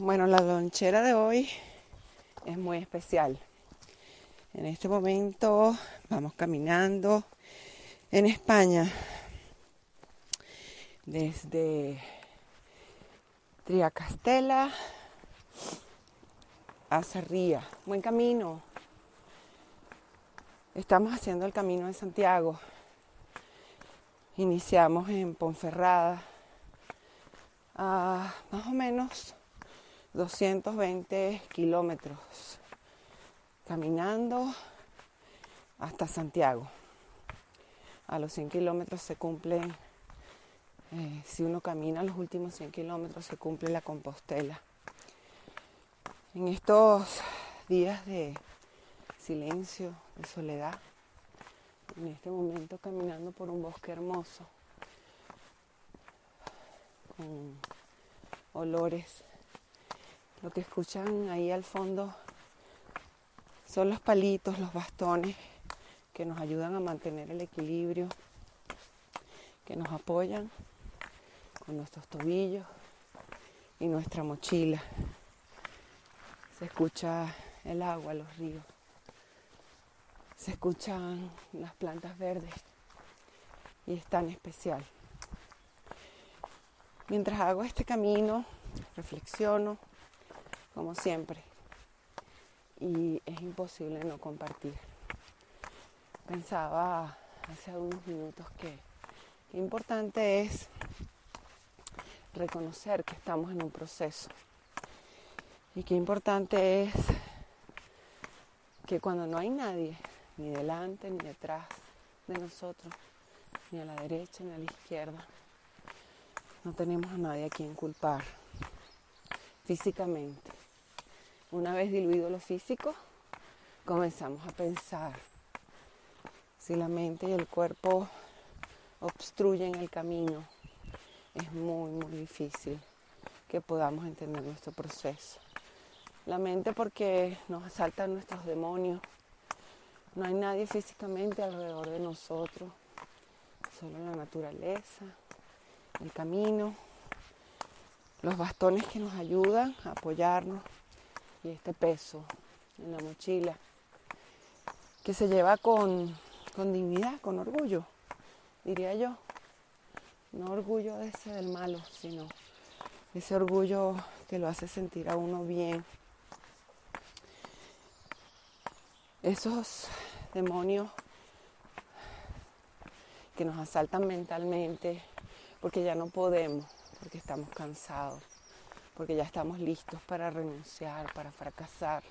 Bueno, la lonchera de hoy es muy especial. En este momento vamos caminando en España desde Triacastela a Sarría. Buen camino. Estamos haciendo el camino de Santiago. Iniciamos en Ponferrada a más o menos 220 kilómetros caminando hasta Santiago. A los 100 kilómetros se cumplen, eh, si uno camina los últimos 100 kilómetros, se cumple la Compostela. En estos días de silencio, de soledad, en este momento caminando por un bosque hermoso, con olores. Lo que escuchan ahí al fondo son los palitos, los bastones que nos ayudan a mantener el equilibrio, que nos apoyan con nuestros tobillos y nuestra mochila. Se escucha el agua, los ríos. Se escuchan las plantas verdes y es tan especial. Mientras hago este camino, reflexiono, como siempre, y es imposible no compartir. Pensaba hace unos minutos que, importante es reconocer que estamos en un proceso y qué importante es que cuando no hay nadie, ni delante ni detrás de nosotros, ni a la derecha ni a la izquierda, no tenemos a nadie a quien culpar físicamente. Una vez diluido lo físico, comenzamos a pensar. Si la mente y el cuerpo obstruyen el camino, es muy, muy difícil que podamos entender nuestro proceso. La mente porque nos asaltan nuestros demonios. No hay nadie físicamente alrededor de nosotros, solo la naturaleza, el camino, los bastones que nos ayudan a apoyarnos y este peso en la mochila que se lleva con, con dignidad, con orgullo, diría yo. No orgullo ese del malo, sino ese orgullo que lo hace sentir a uno bien. Esos demonios que nos asaltan mentalmente, porque ya no podemos, porque estamos cansados, porque ya estamos listos para renunciar, para fracasar.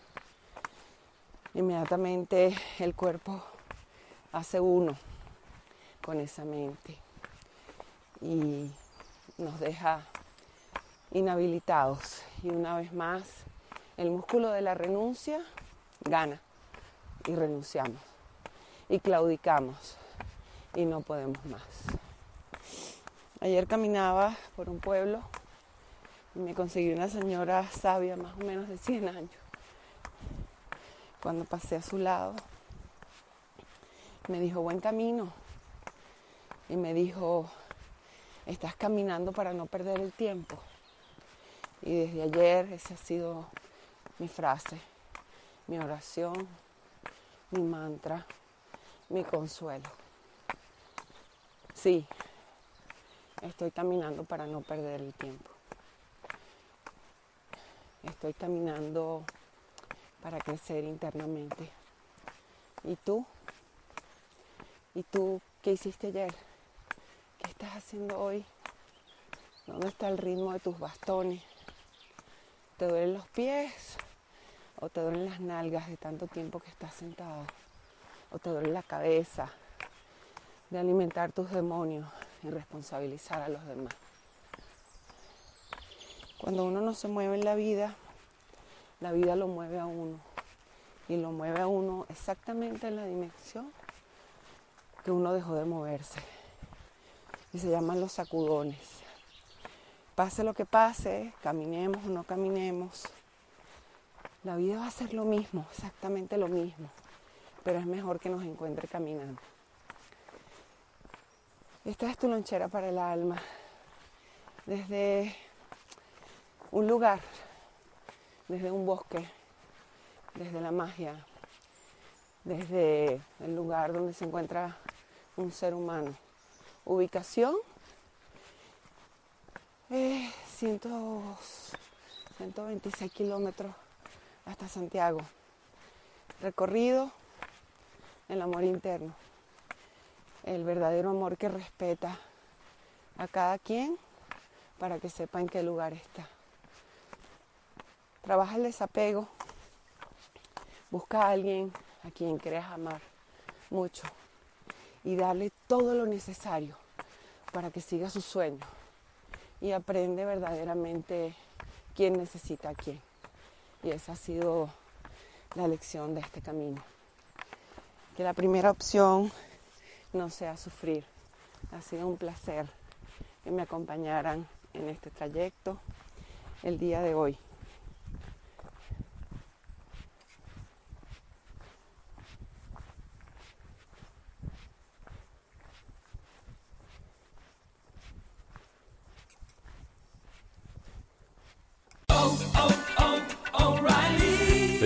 Inmediatamente el cuerpo hace uno con esa mente y nos deja inhabilitados. Y una vez más, el músculo de la renuncia gana y renunciamos y claudicamos y no podemos más. Ayer caminaba por un pueblo me conseguí una señora sabia, más o menos de 100 años. Cuando pasé a su lado, me dijo, buen camino. Y me dijo, estás caminando para no perder el tiempo. Y desde ayer esa ha sido mi frase, mi oración, mi mantra, mi consuelo. Sí, Estoy caminando para no perder el tiempo. Estoy caminando para crecer internamente. ¿Y tú? ¿Y tú qué hiciste ayer? ¿Qué estás haciendo hoy? ¿Dónde está el ritmo de tus bastones? ¿Te duelen los pies? ¿O te duelen las nalgas de tanto tiempo que estás sentado? ¿O te duele la cabeza de alimentar tus demonios? y responsabilizar a los demás. Cuando uno no se mueve en la vida, la vida lo mueve a uno. Y lo mueve a uno exactamente en la dimensión que uno dejó de moverse. Y se llaman los sacudones. Pase lo que pase, caminemos o no caminemos, la vida va a ser lo mismo, exactamente lo mismo. Pero es mejor que nos encuentre caminando. Esta es tu lonchera para el alma. Desde un lugar desde un bosque, desde la magia, desde el lugar donde se encuentra un ser humano. Ubicación, eh, 126 kilómetros hasta Santiago. Recorrido, el amor interno, el verdadero amor que respeta a cada quien para que sepa en qué lugar está. Trabaja el desapego, busca a alguien a quien creas amar mucho y darle todo lo necesario para que siga su sueño y aprende verdaderamente quién necesita a quién. Y esa ha sido la lección de este camino. Que la primera opción no sea sufrir. Ha sido un placer que me acompañaran en este trayecto el día de hoy.